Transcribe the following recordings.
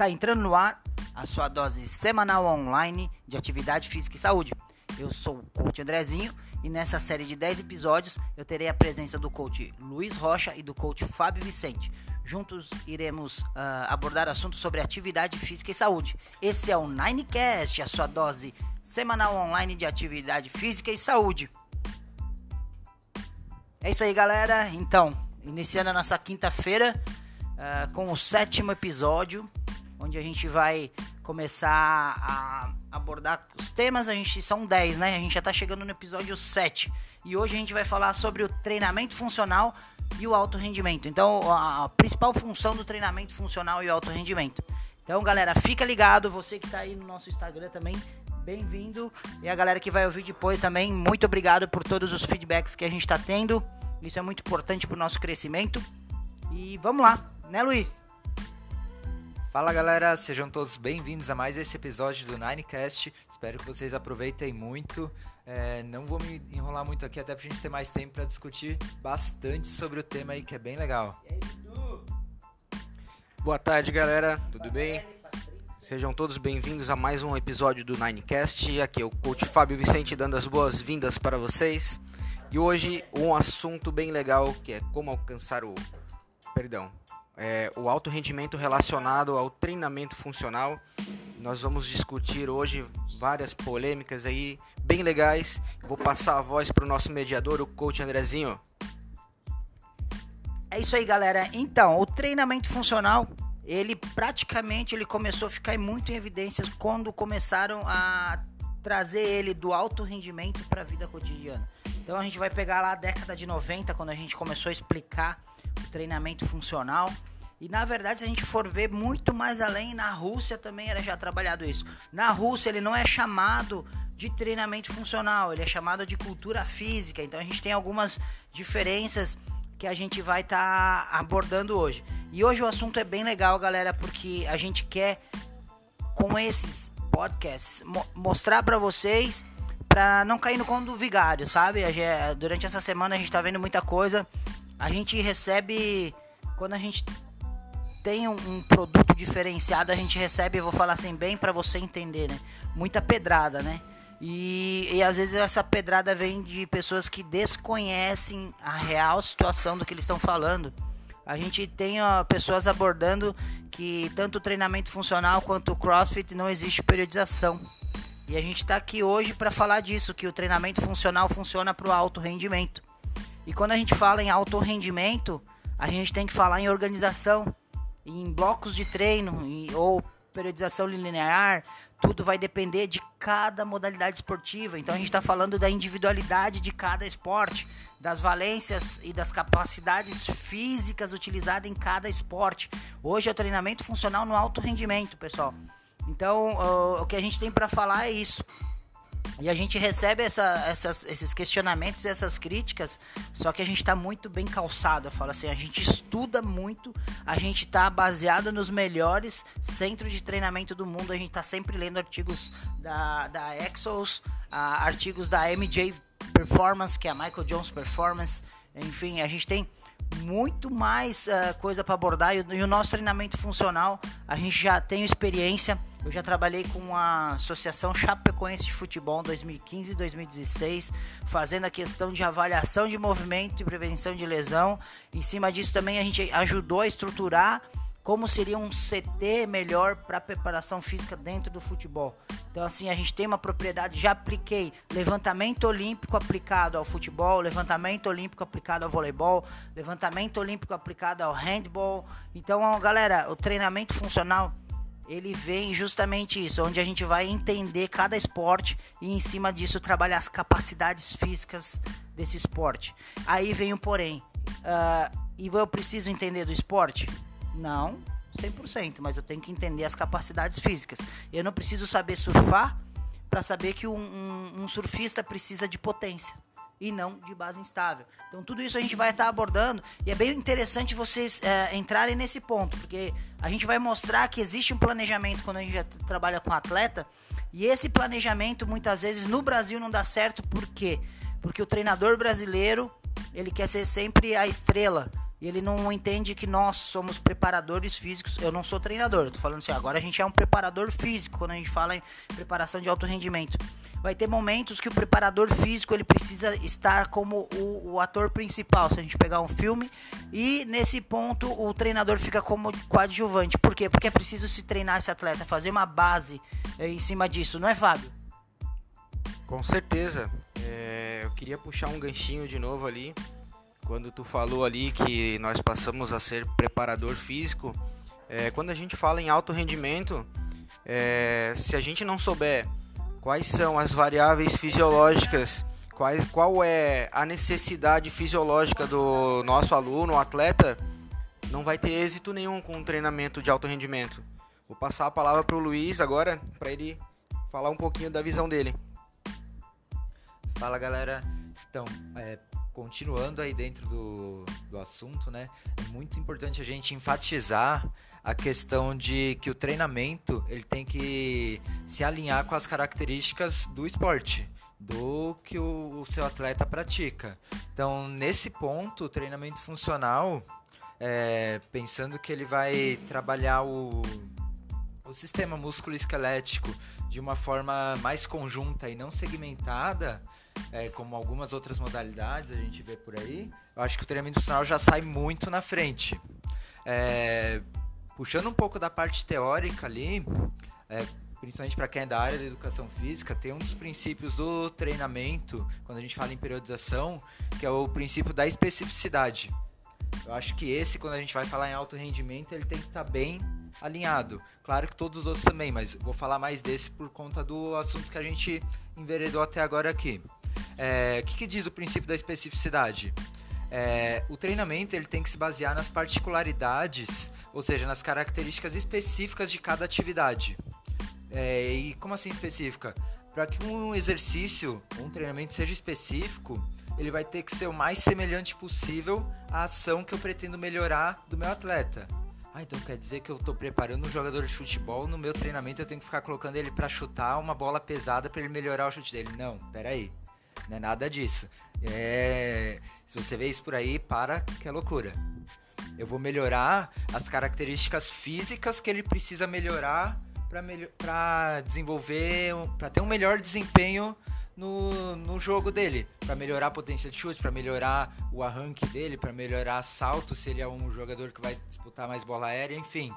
Está entrando no ar a sua dose semanal online de atividade física e saúde. Eu sou o coach Andrezinho e nessa série de 10 episódios eu terei a presença do coach Luiz Rocha e do coach Fábio Vicente. Juntos iremos uh, abordar assuntos sobre atividade física e saúde. Esse é o Ninecast, a sua dose semanal online de atividade física e saúde. É isso aí, galera. Então, iniciando a nossa quinta-feira uh, com o sétimo episódio onde a gente vai começar a abordar os temas. A gente são 10, né? A gente já tá chegando no episódio 7. E hoje a gente vai falar sobre o treinamento funcional e o alto rendimento. Então, a principal função do treinamento funcional e o alto rendimento. Então, galera, fica ligado, você que tá aí no nosso Instagram também, bem-vindo. E a galera que vai ouvir depois também, muito obrigado por todos os feedbacks que a gente está tendo. Isso é muito importante para o nosso crescimento. E vamos lá, né, Luiz? Fala galera, sejam todos bem-vindos a mais esse episódio do Ninecast. Espero que vocês aproveitem muito. É, não vou me enrolar muito aqui, até pra gente ter mais tempo para discutir bastante sobre o tema aí que é bem legal. Boa tarde galera, tudo bem? Sejam todos bem-vindos a mais um episódio do Ninecast. Aqui é o coach Fábio Vicente dando as boas-vindas para vocês. E hoje um assunto bem legal que é como alcançar o. Perdão, é, o alto rendimento relacionado ao treinamento funcional. Nós vamos discutir hoje várias polêmicas aí bem legais. Vou passar a voz para o nosso mediador, o coach Andrezinho. É isso aí, galera. Então, o treinamento funcional, ele praticamente ele começou a ficar muito em evidências quando começaram a trazer ele do alto rendimento para a vida cotidiana. Então a gente vai pegar lá a década de 90, quando a gente começou a explicar treinamento funcional. E na verdade, se a gente for ver muito mais além, na Rússia também era já trabalhado isso. Na Rússia ele não é chamado de treinamento funcional, ele é chamado de cultura física. Então a gente tem algumas diferenças que a gente vai estar tá abordando hoje. E hoje o assunto é bem legal, galera, porque a gente quer com esses podcasts mo mostrar para vocês para não cair no conto do vigário, sabe? Durante essa semana a gente tá vendo muita coisa. A gente recebe quando a gente tem um, um, produto diferenciado, a gente recebe, vou falar assim, bem para você entender, né? Muita pedrada, né? E, e às vezes essa pedrada vem de pessoas que desconhecem a real situação do que eles estão falando. A gente tem ó, pessoas abordando que tanto o treinamento funcional quanto o CrossFit não existe periodização. E a gente está aqui hoje para falar disso, que o treinamento funcional funciona para o alto rendimento. E quando a gente fala em alto rendimento, a gente tem que falar em organização em blocos de treino ou periodização linear, tudo vai depender de cada modalidade esportiva. Então a gente está falando da individualidade de cada esporte, das valências e das capacidades físicas utilizadas em cada esporte. Hoje é o treinamento funcional no alto rendimento, pessoal. Então o que a gente tem para falar é isso. E a gente recebe essa, essas, esses questionamentos, essas críticas, só que a gente está muito bem calçado. Eu falo assim, a gente estuda muito, a gente está baseado nos melhores centros de treinamento do mundo. A gente está sempre lendo artigos da, da Exos, uh, artigos da MJ Performance, que é a Michael Jones Performance. Enfim, a gente tem muito mais uh, coisa para abordar e, e, o nosso treinamento funcional a gente já tem experiência eu já trabalhei com a Associação Chapecoense de Futebol em 2015 e 2016 fazendo a questão de avaliação de movimento e prevenção de lesão em cima disso também a gente ajudou a estruturar como seria um CT melhor para preparação física dentro do futebol. Então, assim, a gente tem uma propriedade. Já apliquei levantamento olímpico aplicado ao futebol, levantamento olímpico aplicado ao voleibol, levantamento olímpico aplicado ao handball. Então, galera, o treinamento funcional ele vem justamente isso, onde a gente vai entender cada esporte e em cima disso trabalhar as capacidades físicas desse esporte. Aí vem o porém. Uh, e eu preciso entender do esporte? Não, 100%, mas eu tenho que entender as capacidades físicas. Eu não preciso saber surfar para saber que um, um, um, surfista precisa de potência e não de base instável. Então tudo isso a gente vai estar abordando e é bem interessante vocês é, entrarem nesse ponto, porque a gente vai mostrar que existe um planejamento quando a gente trabalha com atleta e esse planejamento muitas vezes no Brasil não dá certo, por quê? Porque o treinador brasileiro ele quer ser sempre a estrela E ele não entende que nós somos preparadores físicos. Eu não sou treinador, eu tô falando assim, agora a gente é um preparador físico quando a gente fala em preparação de alto rendimento. Vai ter momentos que o preparador físico ele precisa estar como o, o ator principal. Se a gente pegar um filme e nesse ponto o treinador fica como coadjuvante. Por quê? Porque é preciso se treinar esse atleta, fazer uma base é, em cima disso, não é, Fábio? Com certeza. É, eu queria puxar um ganchinho de novo ali. Quando tu falou ali que nós passamos a ser preparador físico, é, quando a gente fala em alto rendimento, é, se a gente não souber quais são as variáveis fisiológicas, quais, qual é a necessidade fisiológica do nosso aluno, atleta, não vai ter êxito nenhum com um treinamento de alto rendimento. Vou passar a palavra para o Luiz agora, para ele falar um pouquinho da visão dele. Fala galera, então, é, continuando aí dentro do, do assunto, né? É muito importante a gente enfatizar a questão de que o treinamento ele tem que se alinhar com as características do esporte, do que o, o seu atleta pratica. Então, nesse ponto, o treinamento funcional, é, pensando que ele vai trabalhar o, o sistema músculo-esquelético de uma forma mais conjunta e não segmentada, é, como algumas outras modalidades a gente vê por aí, eu acho que o treinamento funcional já sai muito na frente. É, puxando um pouco da parte teórica ali, é, principalmente para quem é da área da educação física, tem um dos princípios do treinamento, quando a gente fala em periodização, que é o princípio da especificidade. Eu acho que esse, quando a gente vai falar em alto rendimento, ele tem que estar tá bem alinhado. Claro que todos os outros também, mas vou falar mais desse por conta do assunto que a gente enveredou até agora aqui. É, o que, que, diz o princípio da especificidade? É, o treinamento ele tem que se basear nas particularidades, ou seja, nas características específicas de cada atividade. É, e como assim específica? Para que um exercício, um treinamento seja específico, ele vai ter que ser o mais semelhante possível à ação que eu pretendo melhorar do meu atleta. Ah, então quer dizer que eu estou preparando um jogador de futebol, no meu treinamento eu tenho que ficar colocando ele para chutar uma bola pesada para ele melhorar o chute dele. Não, peraí. Não é nada disso. É... Se você vê isso por aí, para que é loucura. Eu vou melhorar as características físicas que ele precisa melhorar para melhor... desenvolver, para ter um melhor desempenho no, no jogo dele, para melhorar a potência de chute, para melhorar o arranque dele, para melhorar salto, se ele é um jogador que vai disputar mais bola aérea, enfim.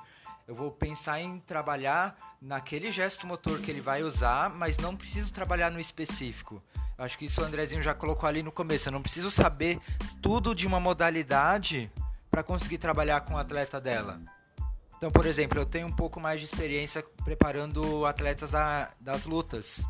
Eu vou pensar em trabalhar naquele gesto motor que ele vai usar, mas não preciso trabalhar no específico. Acho que isso o Andrezinho já colocou ali no começo. Eu não preciso saber tudo de uma modalidade para conseguir trabalhar com o atleta dela. Então, por exemplo, eu tenho um pouco mais de experiência preparando atletas da, das lutas.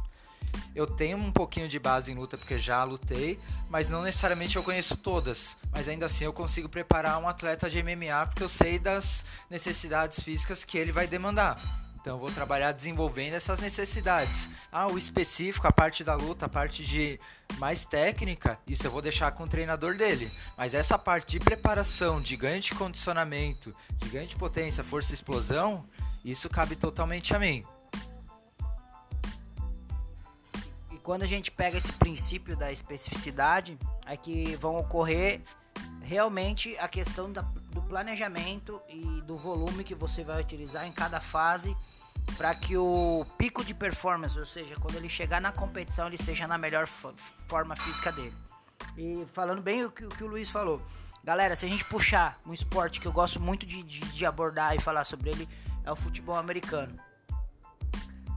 Eu tenho um pouquinho de base em luta porque já lutei, mas não necessariamente eu conheço todas. Mas ainda assim eu consigo preparar um atleta de MMA porque eu sei das necessidades físicas que ele vai demandar. Então vou trabalhar desenvolvendo essas necessidades. Ah, o específico, a parte da luta, a parte de mais técnica, isso eu vou deixar com o treinador dele. Mas essa parte de preparação, de ganho de condicionamento, de ganho de potência, força e explosão, isso cabe totalmente a mim. E quando a gente pega esse princípio da especificidade, é que vão ocorrer realmente a questão da, do planejamento e do volume que você vai utilizar em cada fase para que o pico de performance, ou seja, quando ele chegar na competição, ele esteja na melhor forma física dele. E falando bem o que, o que, o Luiz falou, galera, se a gente puxar um esporte que eu gosto muito de, de, de abordar e falar sobre ele, é o futebol americano.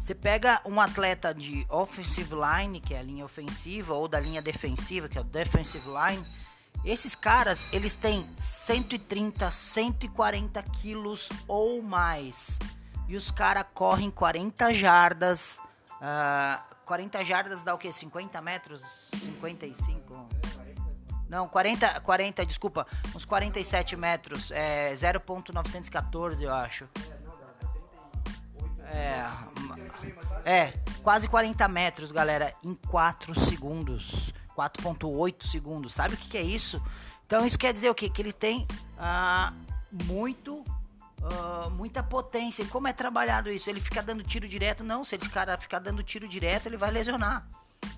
Você pega um atleta de offensive line, que é a linha ofensiva, ou da linha defensiva, que é o defensive line esses caras, eles têm 130, 140 quilos ou mais. E os caras correm 40 jardas. Uh, ah, 40 jardas dá o que? 50 metros? 55? Não, 40, 40, desculpa, uns 47 metros, é 0.914 eu acho. É, é, quase 40 metros, galera, em 4 segundos. 4.8 segundos. Sabe o que, que, é isso? Então isso quer dizer o quê? Que ele tem ah, muito Uh, muita potência. E como é trabalhado isso? Ele fica dando tiro direto? Não, se esse cara ficar dando tiro direto, ele vai lesionar.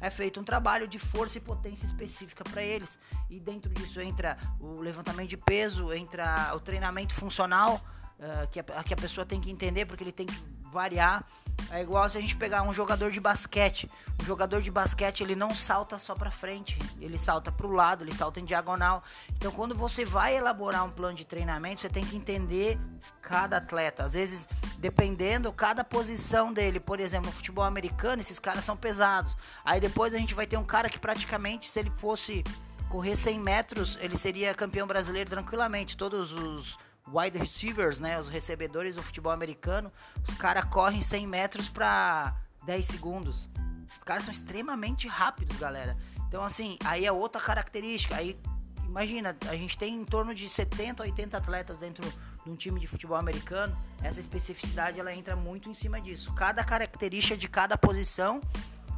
é feito um trabalho de força e potência específica para eles. E dentro disso entra o levantamento de peso, entra o treinamento funcional, uh, que, a, que a pessoa tem que entender, porque ele tem que variar. É igual se a gente pegar um jogador de basquete. Um jogador de basquete, ele não salta só para frente, ele salta para o lado, ele salta em diagonal. Então, quando você vai elaborar um plano de treinamento, você tem que entender cada atleta. Às vezes, dependendo cada posição dele, por exemplo, no futebol americano, esses caras são pesados. Aí depois a gente vai ter um cara que praticamente, se ele fosse correr 100 metros, ele seria campeão brasileiro tranquilamente. Todos os wide receivers, né, os recebedores do futebol americano, os caras correm 100 metros para 10 segundos. Os caras são extremamente rápidos, galera. Então, assim, aí é outra característica. Aí, imagina, a gente tem em torno de 70, 80 atletas dentro de um time de futebol americano. Essa especificidade, ela entra muito em cima disso. Cada característica de cada posição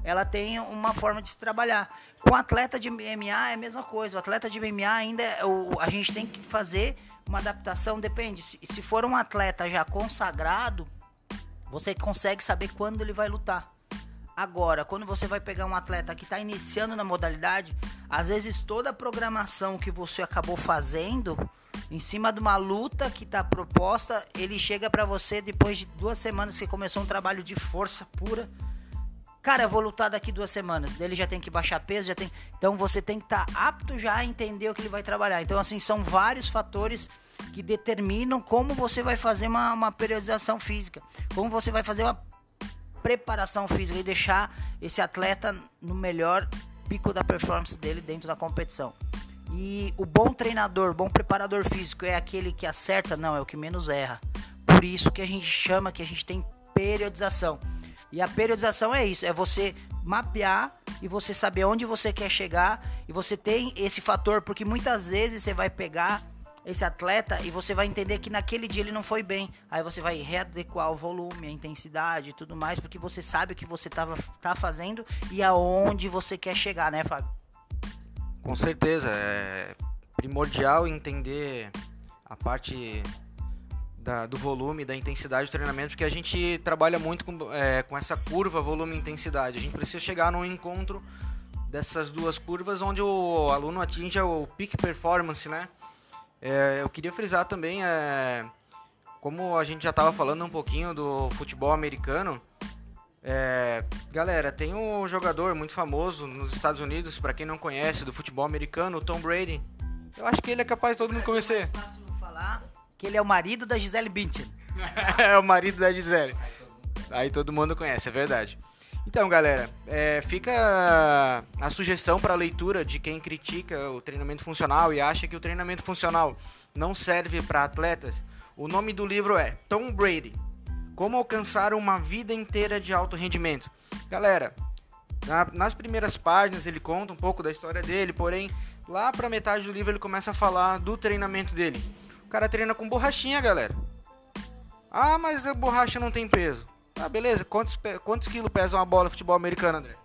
ela tem uma forma de se trabalhar. Com atleta de MMA é a mesma coisa. O atleta de MMA ainda o, a gente tem que fazer uma adaptação depende. Se, se for um atleta já consagrado, você consegue saber quando ele vai lutar. Agora, quando você vai pegar um atleta que está iniciando na modalidade, às vezes toda a programação que você acabou fazendo em cima de uma luta que está proposta, ele chega para você depois de duas semanas que começou um trabalho de força pura. Cara, eu vou lutar daqui duas semanas. Ele já tem que baixar peso, já tem. Então você tem que estar tá apto já a entender o que ele vai trabalhar. Então, assim, são vários fatores que determinam como você vai fazer uma, uma periodização física, como você vai fazer uma preparação física e deixar esse atleta no melhor pico da performance dele dentro da competição. E o bom treinador, bom preparador físico é aquele que acerta? Não, é o que menos erra. Por isso que a gente chama que a gente tem periodização. E a periodização é isso, é você mapear e você saber onde você quer chegar e você tem esse fator porque muitas vezes você vai pegar esse atleta e você vai entender que naquele dia ele não foi bem. Aí você vai readequar o volume, a intensidade e tudo mais, porque você sabe o que você tava, tá fazendo e aonde você quer chegar, né, Fábio? Com certeza. É primordial entender a parte da, do volume, da intensidade do treinamento, porque a gente trabalha muito com, é, com essa curva volume-intensidade. A gente precisa chegar num encontro dessas duas curvas onde o aluno atinja o peak performance, né? É, eu queria frisar também, é, como a gente já estava falando um pouquinho do futebol americano, é, galera, tem um jogador muito famoso nos Estados Unidos, para quem não conhece, do futebol americano, o Tom Brady. Eu acho que ele é capaz de todo mundo conhecer. É falar que ele é o marido da Gisele Bündchen. é o marido da Gisele. Aí todo mundo conhece, é verdade. Então, galera, é, fica a sugestão para leitura de quem critica o treinamento funcional e acha que o treinamento funcional não serve para atletas. O nome do livro é Tom Brady: Como alcançar uma vida inteira de alto rendimento. Galera, na, nas primeiras páginas ele conta um pouco da história dele, porém lá para metade do livro ele começa a falar do treinamento dele. O cara treina com borrachinha, galera. Ah, mas a borracha não tem peso. Ah, beleza. Quantos, quantos quilos pesa uma bola de futebol americano, André?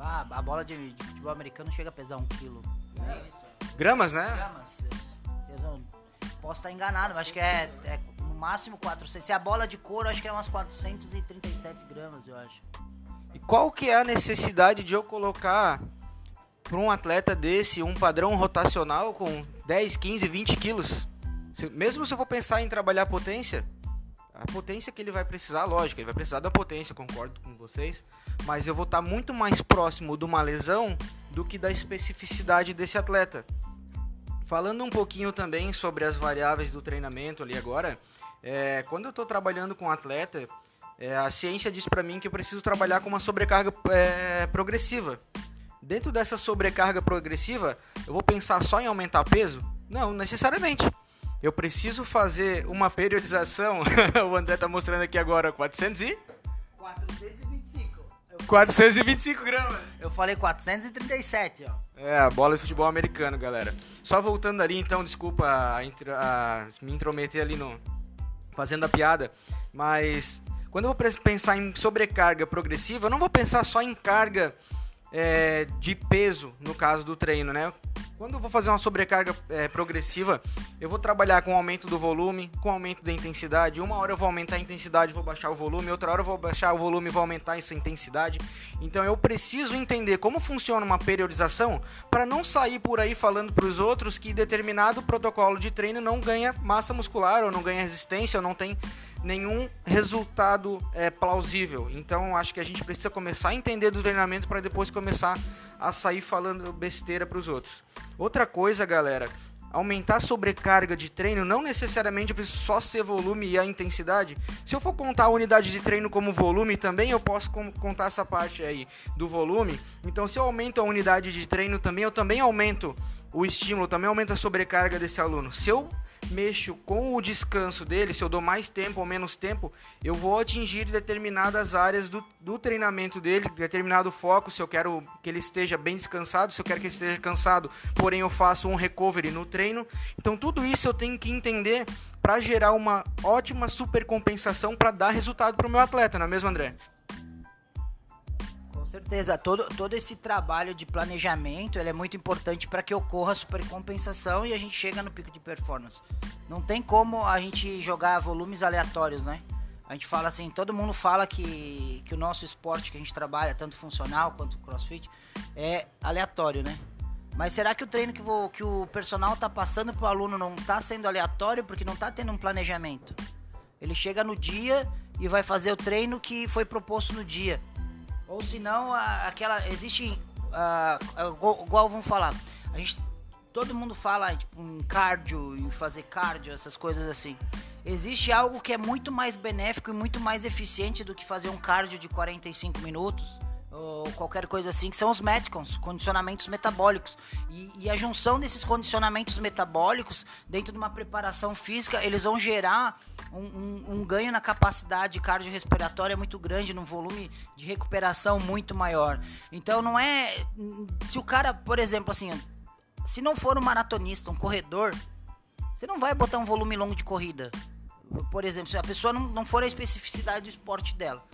Ah, a bola de, de futebol americano chega a pesar um quilo. É? Gramas, né? Gramas. Posso estar enganado, mas acho que é, é no máximo 400. Se a bola de couro, acho que é umas 437 gramas, eu acho. E qual que é a necessidade de eu colocar para um atleta desse um padrão rotacional com 10, 15, 20 quilos? Se, mesmo se eu for pensar em trabalhar potência, a potência que ele vai precisar, lógico, ele vai precisar da potência, concordo com vocês, mas eu vou estar muito mais próximo de uma lesão do que da especificidade desse atleta. Falando um pouquinho também sobre as variáveis do treinamento ali agora, é, quando eu estou trabalhando com um atleta, é, a ciência diz para mim que eu preciso trabalhar com uma sobrecarga é, progressiva. Dentro dessa sobrecarga progressiva, eu vou pensar só em aumentar peso? Não, necessariamente eu preciso fazer uma periodização. o André tá mostrando aqui agora 400 e 425. 425 gramas. Eu falei 437, ó. É, a bola de futebol americano, galera. Só voltando ali, então, desculpa a, a, me intrometer ali no fazendo a piada, mas quando eu vou pensar em sobrecarga progressiva, eu não vou pensar só em carga é, de peso no caso do treino, né? Quando eu vou fazer uma sobrecarga é, progressiva, eu vou trabalhar com aumento do volume, com aumento da intensidade. Uma hora eu vou aumentar a intensidade, vou baixar o volume, outra hora eu vou baixar o volume e vou aumentar essa intensidade. Então eu preciso entender como funciona uma periodização para não sair por aí falando para os outros que determinado protocolo de treino não ganha massa muscular ou não ganha resistência ou não tem nenhum resultado é, plausível. Então acho que a gente precisa começar a entender do treinamento para depois começar a sair falando besteira para os outros. Outra coisa, galera, aumentar a sobrecarga de treino não necessariamente precisa só ser volume e a intensidade. Se eu for contar a unidade de treino como volume também, eu posso contar essa parte aí do volume. Então, se eu aumento a unidade de treino também, eu também aumento o estímulo, também aumento a sobrecarga desse aluno. Se eu mexo com o descanso dele, se eu dou mais tempo ou menos tempo, eu vou atingir determinadas áreas do, do treinamento dele, determinado foco, se eu quero que ele esteja bem descansado, se eu quero que ele esteja cansado, porém eu faço um recovery no treino. Então tudo isso eu tenho que entender para gerar uma ótima supercompensação para dar resultado para o meu atleta, não é mesmo, André? Certeza. Todo, todo esse trabalho de planejamento ele é muito importante para que ocorra a supercompensação e a gente chega no pico de performance. Não tem como a gente jogar volumes aleatórios, né? A gente fala assim, todo mundo fala que, que o nosso esporte que a gente trabalha, tanto funcional quanto crossfit, é aleatório, né? Mas será que o treino que, vou, que o personal tá passando pro aluno não tá sendo aleatório porque não tá tendo um planejamento? Ele chega no dia e vai fazer o treino que foi proposto no dia. Ou se não, aquela. Existe. Igual vamos falar. A gente. Todo mundo fala tipo, em cardio, em fazer cardio, essas coisas assim. Existe algo que é muito mais benéfico e muito mais eficiente do que fazer um cardio de 45 minutos ou qualquer coisa assim, que são os metcons, condicionamentos metabólicos. E, e, a junção desses condicionamentos metabólicos dentro de uma preparação física, eles vão gerar um, um, um ganho na capacidade cardiorrespiratória muito grande, num volume de recuperação muito maior. Então não é. Se o cara, por exemplo, assim, se não for um maratonista, um corredor, você não vai botar um volume longo de corrida. Por exemplo, se a pessoa não, não for a especificidade do esporte dela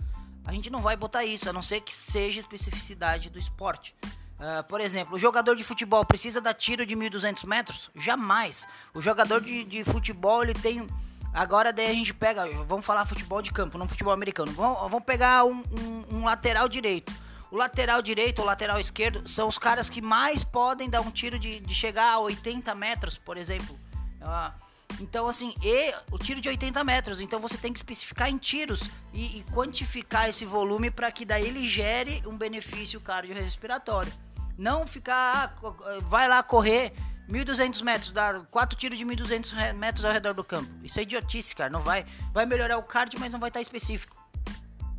a gente não vai botar isso, a não ser que seja especificidade do esporte. Uh, por exemplo, o jogador de futebol precisa dar tiro de 1.200 metros? Jamais. O jogador de, de futebol, ele tem... Agora daí a gente pega, vamos falar futebol de campo, não futebol americano. Vamos, vamos pegar um, um, um lateral direito. O lateral direito ou lateral esquerdo são os caras que mais podem dar um tiro de, de chegar a 80 metros, por exemplo. Uh, então, assim, e o tiro de 80 metros. Então você tem que especificar em tiros e, e quantificar esse volume para que daí ele gere um benefício cardiorrespiratório. Não ficar, ah, vai lá correr 1.200 metros, dá quatro tiros de 1.200 metros ao redor do campo. Isso é idiotice, cara. Não vai, vai melhorar o cardio, mas não vai estar específico.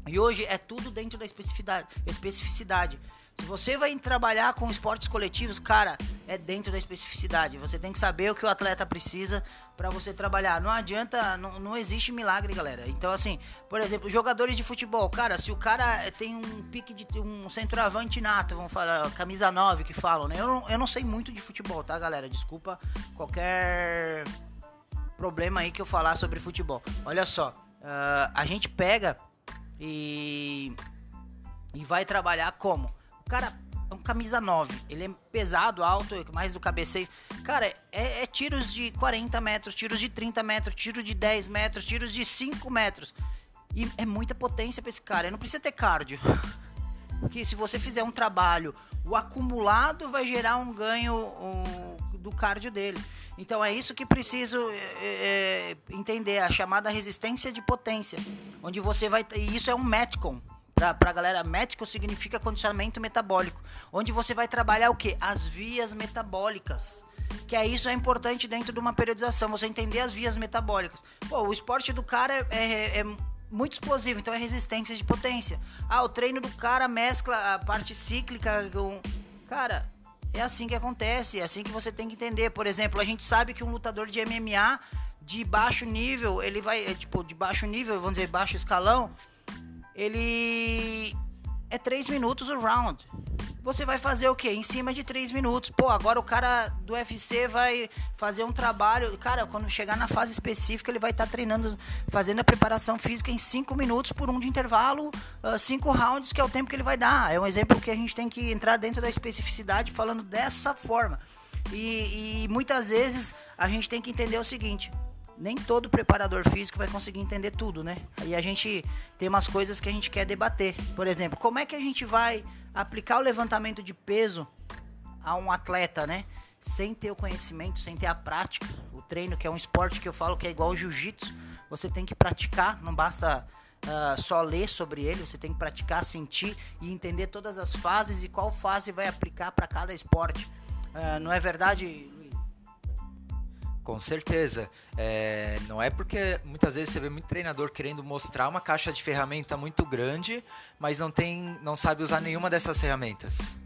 E hoje é tudo dentro da especificidade. especificidade. Você vai trabalhar com esportes coletivos, cara, é dentro da especificidade. Você tem que saber o que o atleta precisa para você trabalhar. Não adianta, não, não existe milagre, galera. Então, assim, por exemplo, jogadores de futebol, cara, se o cara tem um pique de um centroavante nato, vamos falar, camisa 9 que falam, né? Eu não, eu não sei muito de futebol, tá, galera? Desculpa qualquer problema aí que eu falar sobre futebol. Olha só, uh, a gente pega e, e vai trabalhar como? Cara é um camisa 9. Ele é pesado, alto, mais do cabeceio. Cara, é, é, tiros de 40 metros, tiros de 30 metros, tiro de 10 metros, tiros de 5 metros. E é muita potência pra esse cara. Ele não precisa ter cardio. Porque se você fizer um trabalho, o acumulado vai gerar um ganho um, do cardio dele. Então é isso que preciso é, é, entender, a chamada resistência de potência. Onde você vai. E isso é um Metcon para a galera, médico significa condicionamento metabólico, onde você vai trabalhar o que? As vias metabólicas. Que é isso é importante dentro de uma periodização, você entender as vias metabólicas. Pô, o esporte do cara é, é, é muito explosivo, então é resistência de potência. Ah, o treino do cara mescla a parte cíclica com. Cara, é assim que acontece, é assim que você tem que entender. Por exemplo, a gente sabe que um lutador de MMA de baixo nível, ele vai, é, tipo, de baixo nível, vamos dizer, baixo escalão, ele é 3 minutos o round. Você vai fazer o quê? Em cima de 3 minutos. Pô, agora o cara do UFC vai fazer um trabalho. Cara, quando chegar na fase específica, ele vai estar tá treinando, fazendo a preparação física em 5 minutos por um de intervalo, 5 uh, rounds, que é o tempo que ele vai dar. É um exemplo que a gente tem que entrar dentro da especificidade falando dessa forma. E, e muitas vezes a gente tem que entender o seguinte: nem todo preparador físico vai conseguir entender tudo, né? E a gente tem umas coisas que a gente quer debater. Por exemplo, como é que a gente vai aplicar o levantamento de peso a um atleta, né? Sem ter o conhecimento, sem ter a prática, o treino, que é um esporte que eu falo que é igual ao jiu-jitsu. Você tem que praticar, não basta uh, só ler sobre ele, você tem que praticar, sentir e entender todas as fases e qual fase vai aplicar para cada esporte. Uh, não é verdade? Com certeza. É, não é porque muitas vezes você vê muito treinador querendo mostrar uma caixa de ferramenta muito grande, mas não tem, não sabe usar nenhuma dessas ferramentas.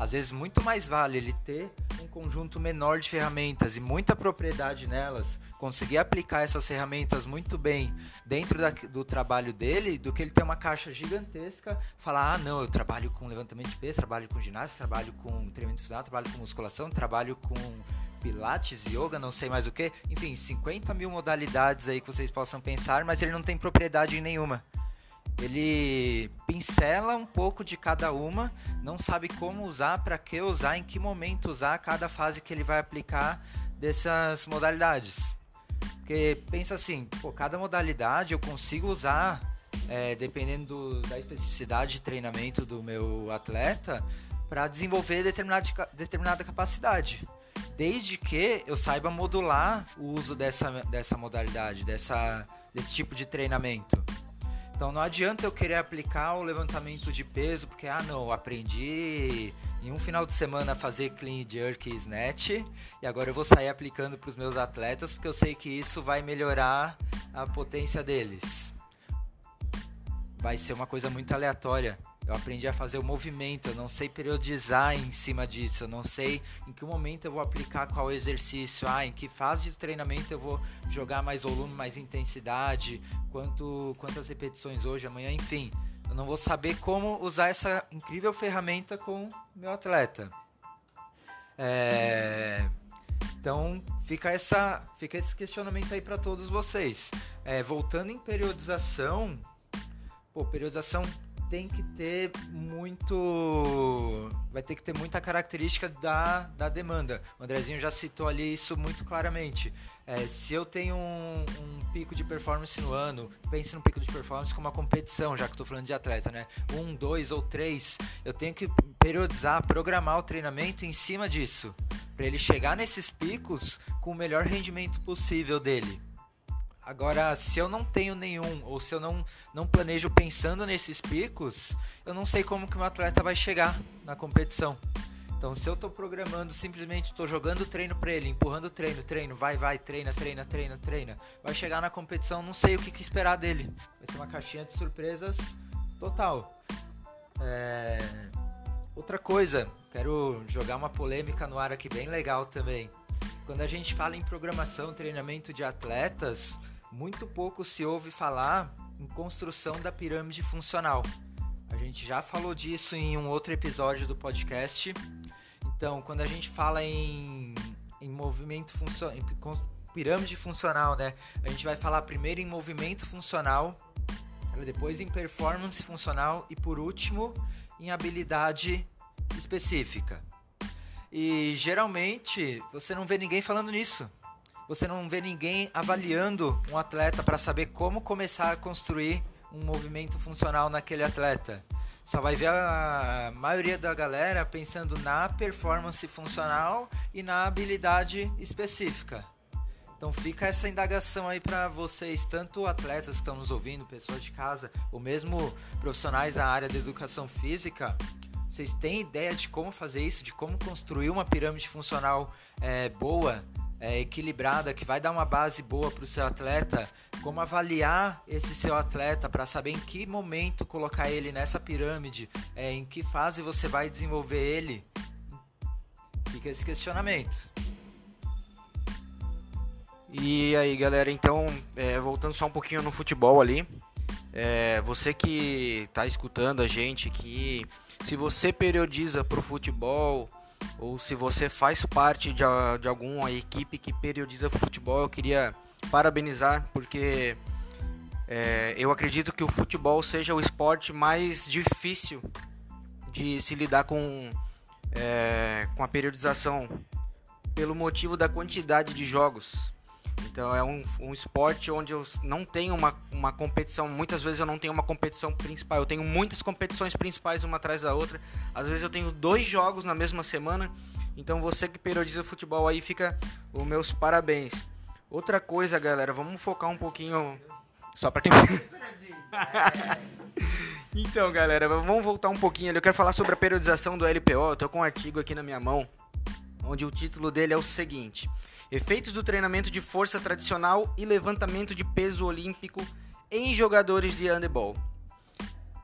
Às vezes muito mais vale ele ter um conjunto menor de ferramentas e muita propriedade nelas, conseguir aplicar essas ferramentas muito bem dentro da, do trabalho dele, do que ele ter uma caixa gigantesca, falar, ah não, eu trabalho com levantamento de peso, trabalho com ginástica, trabalho com treinamento funcional, trabalho com musculação, trabalho com pilates, yoga, não sei mais o que, enfim, 50 mil modalidades aí que vocês possam pensar, mas ele não tem propriedade nenhuma. Ele pincela um pouco de cada uma, não sabe como usar, para que usar, em que momento usar cada fase que ele vai aplicar dessas modalidades. Porque pensa assim, pô, cada modalidade eu consigo usar, é, dependendo do, da especificidade de treinamento do meu atleta, para desenvolver determinada, determinada capacidade. Desde que eu saiba modular o uso dessa, dessa modalidade, dessa, desse tipo de treinamento. Então não adianta eu querer aplicar o levantamento de peso, porque, ah não, aprendi em um final de semana a fazer clean jerk e snatch, e agora eu vou sair aplicando para os meus atletas, porque eu sei que isso vai melhorar a potência deles. Vai ser uma coisa muito aleatória. Eu aprendi a fazer o movimento, eu não sei periodizar em cima disso, eu não sei em que momento eu vou aplicar qual exercício, ah, em que fase de treinamento eu vou jogar mais volume, mais intensidade, quanto, quantas repetições hoje, amanhã, enfim. Eu não vou saber como usar essa incrível ferramenta com meu atleta. É... Então fica essa, fica esse questionamento aí para todos vocês. É, voltando em periodização, pô, periodização tem que ter muito. Vai ter que ter muita característica da, da demanda. O Andrezinho já citou ali isso muito claramente. É, se eu tenho um, um, pico de performance no ano, pense no pico de performance como uma competição, já que estou falando de atleta, né? Um, dois ou três, eu tenho que periodizar, programar o treinamento em cima disso, para ele chegar nesses picos com o melhor rendimento possível dele. Agora, se eu não tenho nenhum, ou se eu não, não planejo pensando nesses picos, eu não sei como que meu atleta vai chegar na competição. Então, se eu estou programando, simplesmente estou jogando treino para ele, empurrando treino, treino, vai, vai, treina, treina, treina, treina, vai chegar na competição, não sei o que, que esperar dele. Vai ser uma caixinha de surpresas total. É... Outra coisa, quero jogar uma polêmica no ar aqui bem legal também. Quando a gente fala em programação, treinamento de atletas, muito pouco se ouve falar em construção da pirâmide funcional. A gente já falou disso em um outro episódio do podcast. Então, quando a gente fala em, em movimento funcional, pirâmide funcional, né? A gente vai falar primeiro em movimento funcional, depois em performance funcional e por último em habilidade específica. E geralmente você não vê ninguém falando nisso. Você não vê ninguém avaliando um atleta para saber como começar a construir um movimento funcional naquele atleta. Só vai ver a maioria da galera pensando na performance funcional e na habilidade específica. Então fica essa indagação aí para vocês, tanto atletas que estão nos ouvindo, pessoas de casa, ou mesmo profissionais da área da educação física, vocês têm ideia de como fazer isso, de como construir uma pirâmide funcional é, boa, é, equilibrada, que vai dar uma base boa para o seu atleta? Como avaliar esse seu atleta para saber em que momento colocar ele nessa pirâmide? É, em que fase você vai desenvolver ele? Fica esse questionamento. E aí, galera, então, é, voltando só um pouquinho no futebol ali, é, você que está escutando a gente aqui, se você periodiza para o futebol ou se você faz parte de, de alguma equipe que periodiza futebol, eu queria parabenizar porque é, eu acredito que o futebol seja o esporte mais difícil de se lidar com, é, com a periodização pelo motivo da quantidade de jogos. Então é um, um esporte onde eu não tenho uma, uma competição. Muitas vezes eu não tenho uma competição principal. Eu tenho muitas competições principais uma atrás da outra. Às vezes eu tenho dois jogos na mesma semana. Então você que periodiza futebol aí fica os meus parabéns. Outra coisa, galera, vamos focar um pouquinho só para quem Então, galera, vamos voltar um pouquinho ali. Eu quero falar sobre a periodização do LPO. Eu tô com um artigo aqui na minha mão, onde o título dele é o seguinte: Efeitos do treinamento de força tradicional e levantamento de peso olímpico em jogadores de handebol.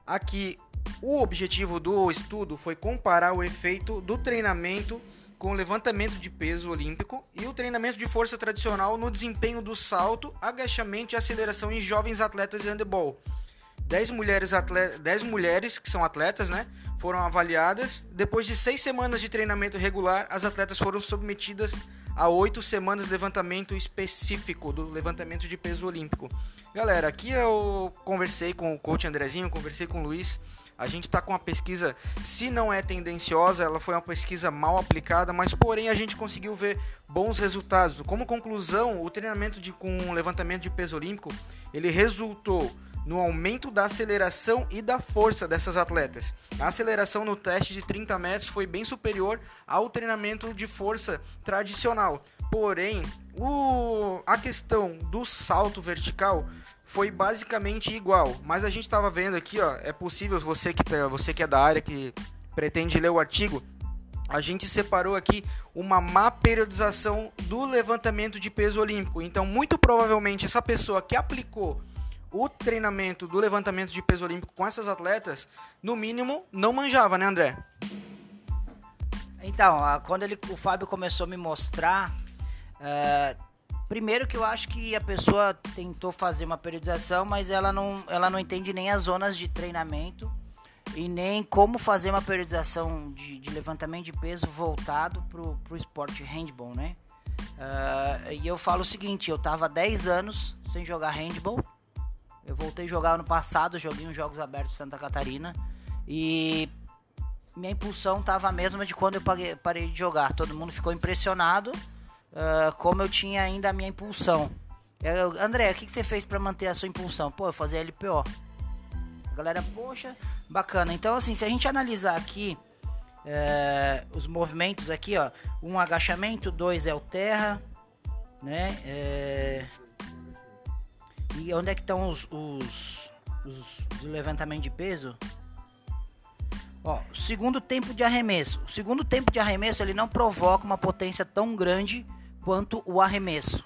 Aqui, o objetivo do estudo foi comparar o efeito do treinamento com o levantamento de peso olímpico e o treinamento de força tradicional no desempenho do salto, agachamento e aceleração em jovens atletas de handebol. 10 mulheres, atleta, 10 mulheres que são atletas, né, foram avaliadas. Depois de seis semanas de treinamento regular, as atletas foram submetidas a oito semanas de levantamento específico do levantamento de peso olímpico. Galera, aqui eu conversei com o coach Andrezinho, conversei com o Luiz. A gente está com uma pesquisa, se não é tendenciosa, ela foi uma pesquisa mal aplicada, mas porém a gente conseguiu ver bons resultados. Como conclusão, o treinamento de, com levantamento de peso olímpico, ele resultou no aumento da aceleração e da força dessas atletas. A aceleração no teste de 30 metros foi bem superior ao treinamento de força tradicional. Porém, o, a questão do salto vertical foi basicamente igual. Mas a gente estava vendo aqui, ó, é possível você que tá, você que é da área que pretende ler o artigo, a gente separou aqui uma má periodização do levantamento de peso olímpico. Então, muito provavelmente essa pessoa que aplicou o treinamento do levantamento de peso olímpico com essas atletas, no mínimo, não manjava, né, André? Então, quando ele, o Fábio começou a me mostrar, uh, primeiro que eu acho que a pessoa tentou fazer uma periodização, mas ela não, ela não entende nem as zonas de treinamento e nem como fazer uma periodização de, de levantamento de peso voltado para o esporte handball, né? Uh, e eu falo o seguinte, eu tava 10 anos sem jogar handball, eu voltei a jogar ano passado, joguei uns Jogos Abertos Santa Catarina. E minha impulsão tava a mesma de quando eu paguei, parei de jogar. Todo mundo ficou impressionado uh, como eu tinha ainda a minha impulsão. Eu, André, o que, que você fez para manter a sua impulsão? Pô, eu fazia LPO. A galera, poxa, bacana. Então, assim, se a gente analisar aqui uh, os movimentos aqui, ó. Um agachamento, dois é o terra, né? É e onde é que estão os, os, os de levantamento de peso? Ó, segundo tempo de arremesso. O segundo tempo de arremesso ele não provoca uma potência tão grande quanto o arremesso.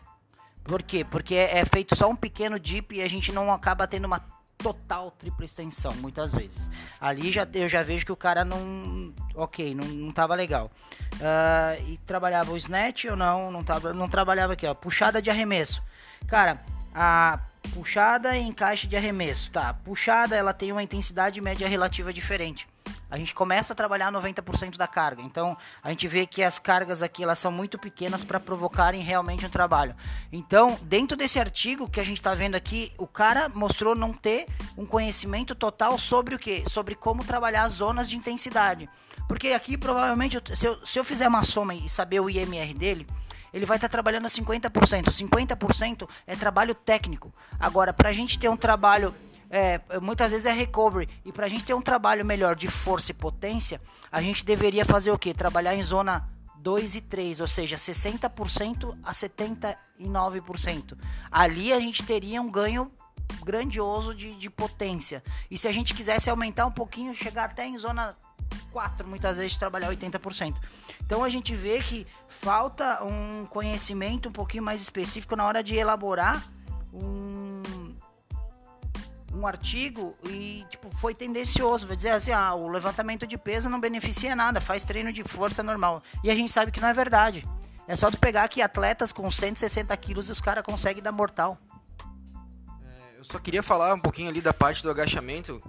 Por quê? Porque é, é feito só um pequeno dip e a gente não acaba tendo uma total tripla extensão, muitas vezes. Ali já, eu já vejo que o cara não. Ok, não, não tava legal. Uh, e trabalhava o snatch ou não? Não, tava, não trabalhava aqui, ó. Puxada de arremesso. Cara, a Puxada e encaixe de arremesso. Tá, puxada ela tem uma intensidade média relativa diferente. A gente começa a trabalhar 90% da carga. Então, a gente vê que as cargas aqui elas são muito pequenas para provocarem realmente um trabalho. Então, dentro desse artigo que a gente está vendo aqui, o cara mostrou não ter um conhecimento total sobre o que? Sobre como trabalhar as zonas de intensidade. Porque aqui, provavelmente, se eu, se eu fizer uma soma e saber o IMR dele, ele vai estar tá trabalhando a 50%. 50% é trabalho técnico. Agora, para a gente ter um trabalho é, muitas vezes é recovery. E para a gente ter um trabalho melhor de força e potência, a gente deveria fazer o que? Trabalhar em zona 2 e 3, ou seja, 60% a 79%. Ali a gente teria um ganho grandioso de, de potência. E se a gente quisesse aumentar um pouquinho, chegar até em zona 4, muitas vezes, trabalhar 80%. Então a gente vê que falta um conhecimento um pouquinho mais específico na hora de elaborar um, um artigo e tipo foi tendencioso, vai dizer assim, ah, o levantamento de peso não beneficia nada, faz treino de força normal. E a gente sabe que não é verdade. É só tu pegar aqui atletas com 160 quilos os caras conseguem dar mortal. É, eu só queria falar um pouquinho ali da parte do agachamento.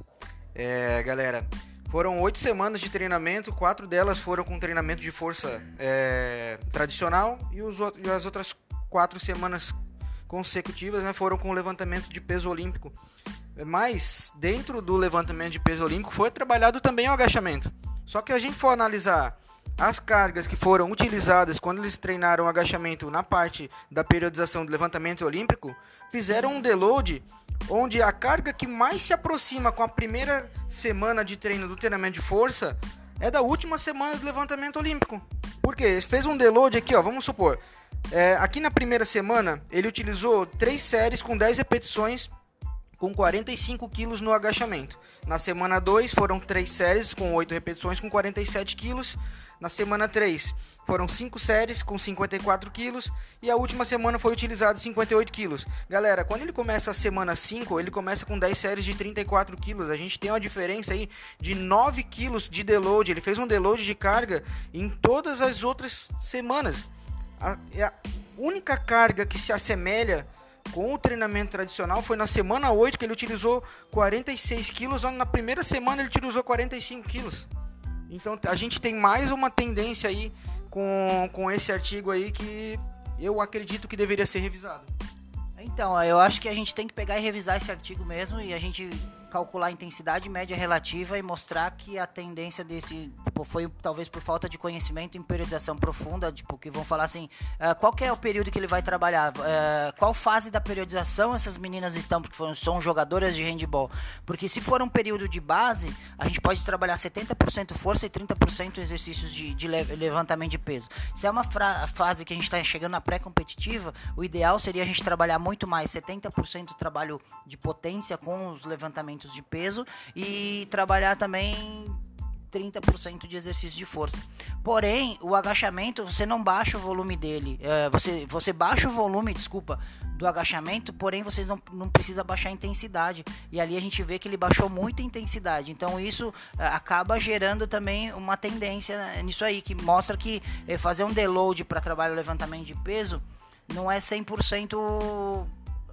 É, galera, foram oito semanas de treinamento, quatro delas foram com treinamento de força é, tradicional e, os, e, as outras quatro semanas consecutivas né, foram com levantamento de peso olímpico. Mas dentro do levantamento de peso olímpico foi trabalhado também o agachamento. Só que a gente for analisar as cargas que foram utilizadas quando eles treinaram agachamento na parte da periodização do levantamento olímpico, fizeram um deload onde a carga que mais se aproxima com a primeira semana de treino do treinamento de força é da última semana do levantamento olímpico. Por quê? Fez um deload aqui, ó, vamos supor. É, aqui na primeira semana, ele utilizou três séries com 10 repetições com 45 quilos no agachamento. Na semana 2 foram três séries com 8 repetições com 47 quilos. Na semana 3 foram 5 séries com 54 quilos e a última semana foi utilizado 58 quilos. Galera, quando ele começa a semana 5, ele começa com 10 séries de 34 quilos. A gente tem uma diferença aí de 9 quilos de deload. Ele fez um deload de carga em todas as outras semanas. A, a única carga que se assemelha com o treinamento tradicional foi na semana 8 que ele utilizou 46 quilos, onde na primeira semana ele utilizou 45 quilos. Então a gente tem mais uma tendência aí com, com esse artigo aí que eu acredito que deveria ser revisado. Então, eu acho que a gente tem que pegar e revisar esse artigo mesmo e a gente calcular a intensidade média relativa e mostrar que a tendência desse tipo, foi talvez por falta de conhecimento em periodização profunda, tipo, que vão falar assim, uh, qual é o período que ele vai trabalhar, uh, qual fase da periodização essas meninas estão, porque foram, são jogadoras de handball. Porque se for um período de base, a gente pode trabalhar 70% força e 30% exercícios de, de, levantamento de peso. Se é uma fase que a gente está chegando na pré-competitiva, o ideal seria a gente trabalhar muito mais, 70% trabalho de potência com os levantamentos levantamentos de peso e trabalhar também 30% de exercício de força. Porém, o agachamento, você não baixa o volume dele. É, você, você baixa o volume, desculpa, do agachamento, porém você não, não precisa baixar a intensidade. E ali a gente vê que ele baixou muito a intensidade. Então isso é, acaba gerando também uma tendência nisso aí, que mostra que é, fazer um deload para trabalhar o levantamento de peso não é 100%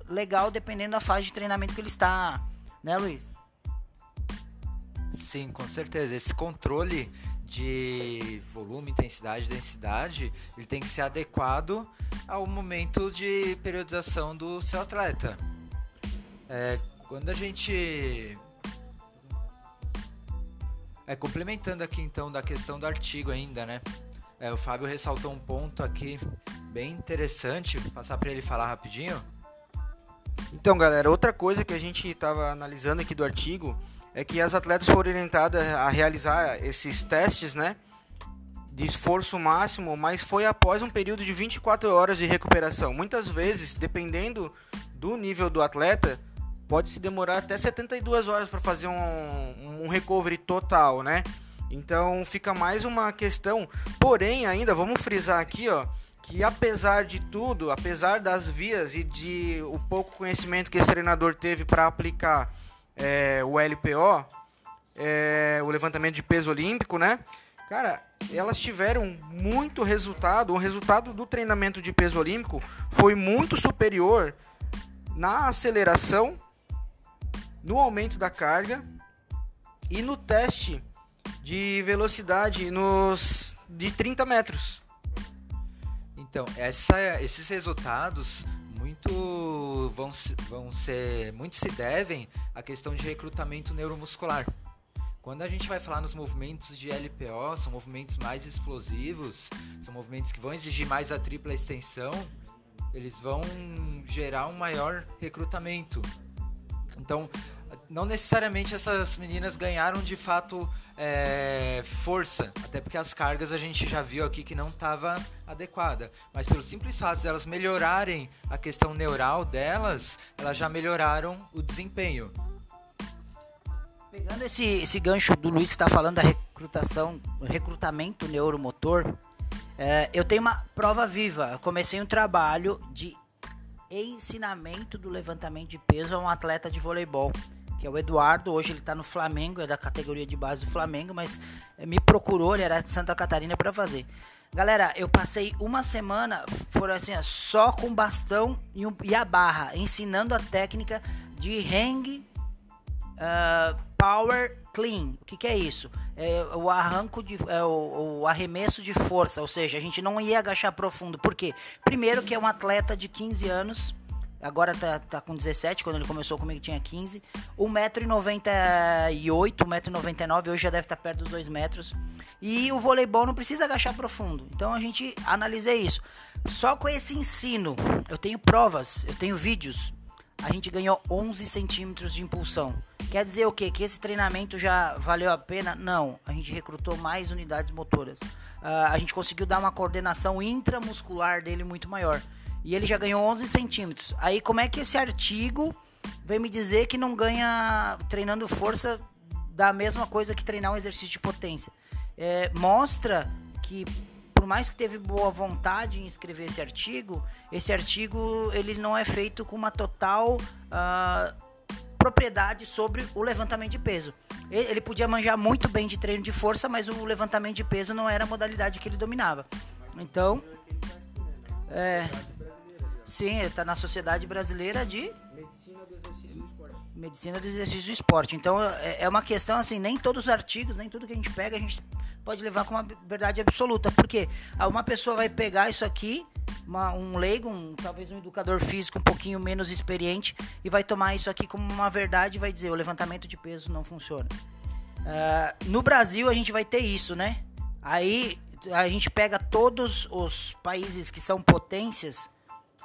legal dependendo da fase de treinamento que ele está né, Luiz? Sim, com certeza. Esse controle de volume, intensidade, densidade, ele tem que ser adequado ao momento de periodização do seu atleta. É, quando a gente é complementando aqui então da questão do artigo ainda, né? É, o Fábio ressaltou um ponto aqui bem interessante, vou passar para ele falar rapidinho. Então, galera, outra coisa que a gente estava analisando aqui do artigo é que as atletas foram orientadas a realizar esses testes, né? De esforço máximo, mas foi após um período de 24 horas de recuperação. Muitas vezes, dependendo do nível do atleta, pode se demorar até 72 horas para fazer um, um recovery total, né? Então fica mais uma questão. Porém, ainda vamos frisar aqui, ó que apesar de tudo, apesar das vias e de o pouco conhecimento que esse treinador teve para aplicar é, o LPO, é, o levantamento de peso olímpico, né? Cara, elas tiveram muito resultado. O resultado do treinamento de peso olímpico foi muito superior na aceleração, no aumento da carga e no teste de velocidade nos de 30 metros. Então, essa, esses resultados muito vão, vão ser muito se devem à questão de recrutamento neuromuscular. Quando a gente vai falar nos movimentos de LPO, são movimentos mais explosivos, são movimentos que vão exigir mais a tripla extensão, eles vão gerar um maior recrutamento. Então, não necessariamente essas meninas ganharam de fato é, força, até porque as cargas a gente já viu aqui que não estava adequada, mas pelo simples fato de elas melhorarem a questão neural delas, elas já melhoraram o desempenho. Pegando esse, esse gancho do Luiz que está falando da recrutação, recrutamento neuromotor, é, eu tenho uma prova viva. Eu comecei um trabalho de ensinamento do levantamento de peso a um atleta de voleibol que é o Eduardo. Hoje ele está no Flamengo, é da categoria de base do Flamengo, mas eh, me procurou, ele era de Santa Catarina para fazer. Galera, eu passei uma semana, foram assim, só com bastão e, um, e a barra, ensinando a técnica de hang uh, power clean. O que, que é isso? É o arranco de, é o, o, arremesso de força, ou seja, a gente não ia agachar profundo. Por quê? Primeiro que é um atleta de 15 anos Agora tá, tá com 17, quando ele começou comigo tinha 15. 1,98m, 1,99m, hoje já deve estar tá perto dos 2 metros. E o voleibol não precisa agachar profundo. Então a gente analisa isso. Só com esse ensino, eu tenho provas, eu tenho vídeos. A gente ganhou 11 centímetros de impulsão. Quer dizer o quê? Que esse treinamento já valeu a pena? Não. A gente recrutou mais unidades motoras. Uh, a gente conseguiu dar uma coordenação intramuscular dele muito maior. E ele já ganhou 11 centímetros. Aí como é que esse artigo vem me dizer que não ganha treinando força da mesma coisa que treinar um exercício de potência? É, mostra que por mais que teve boa vontade em escrever esse artigo, esse artigo ele não é feito com uma total uh, propriedade sobre o levantamento de peso. Ele podia manjar muito bem de treino de força, mas o levantamento de peso não era a modalidade que ele dominava. Então, é, sim, ele está na Sociedade Brasileira de Medicina do Exercício do Esporte. Medicina do Exercício do Esporte. Então, é, é uma questão assim, nem todos os artigos, nem tudo que a gente pega, a gente pode levar com uma verdade absoluta. Porque uma pessoa vai pegar isso aqui, uma, um leigo, um, talvez um educador físico um pouquinho menos experiente, e vai tomar isso aqui como uma verdade e vai dizer: o levantamento de peso não funciona. Uh, no Brasil, a gente vai ter isso, né? Aí a gente pega todos os países que são potências.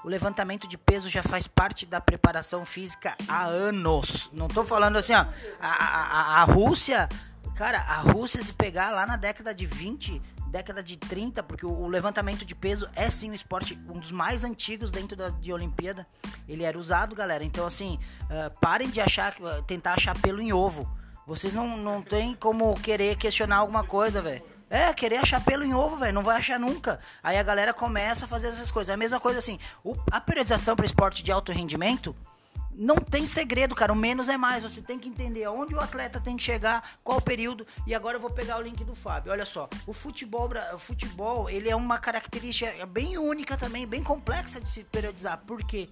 O levantamento de peso já faz parte da preparação física há anos. Não estou falando assim, ó. A, a, a Rússia Cara, a Rússia, se pegar lá na década de 20, década de 30, porque o, levantamento de peso é sim um esporte, um dos mais antigos dentro da de Olimpíada. Ele era usado, galera. Então, assim, uh, parem de achar, uh, tentar achar pelo em ovo. Vocês não, não tem como querer questionar alguma coisa, velho. É, querer achar pelo em ovo, velho. Não vai achar nunca. Aí a galera começa a fazer essas coisas. É a mesma coisa assim. O, a periodização para esporte de alto rendimento não tem segredo, cara. O menos é mais. Você tem que entender onde o atleta tem que chegar, qual período. E agora eu vou pegar o link do Fábio. Olha só, o futebol, o futebol, ele é uma característica bem única também, bem complexa de se periodizar. Por quê?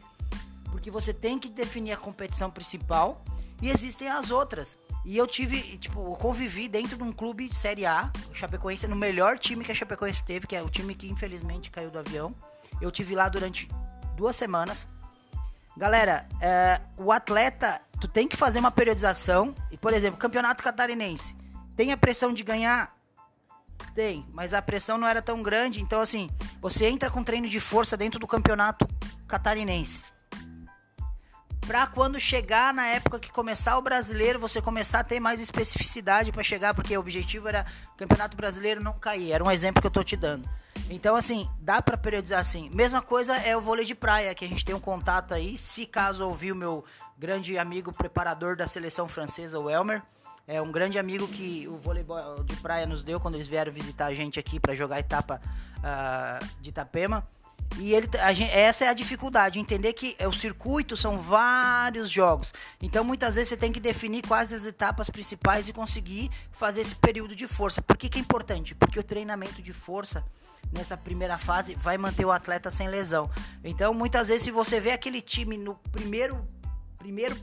Porque você tem que definir a competição principal e existem as outras. E eu tive, tipo, eu convivi dentro de um clube de Série A, Chapecoense, no melhor time que a Chapecoense teve, que é o time que infelizmente caiu do avião. Eu tive lá durante duas semanas Galera, é, o atleta, tu tem que fazer uma periodização. E, por exemplo, campeonato catarinense. Tem a pressão de ganhar? Tem, mas a pressão não era tão grande. Então, assim, você entra com treino de força dentro do campeonato catarinense. Pra quando chegar na época que começar o brasileiro, você começar a ter mais especificidade para chegar, porque o objetivo era o campeonato brasileiro não cair. Era um exemplo que eu tô te dando. Então, assim, dá para periodizar assim. Mesma coisa é o vôlei de praia, que a gente tem um contato aí. Se caso ouvir o meu grande amigo preparador da seleção francesa, o Elmer. É um grande amigo que o voleibol de praia nos deu quando eles vieram visitar a gente aqui para jogar etapa uh, de Itapema. E ele, gente, essa é a dificuldade, entender que o circuito são vários jogos. Então, muitas vezes, você tem que definir quais as etapas principais e conseguir fazer esse período de força. Por que, que é importante? Porque o treinamento de força nessa primeira fase vai manter o atleta sem lesão. Então, muitas vezes, se você vê aquele time no primeiro, primeiro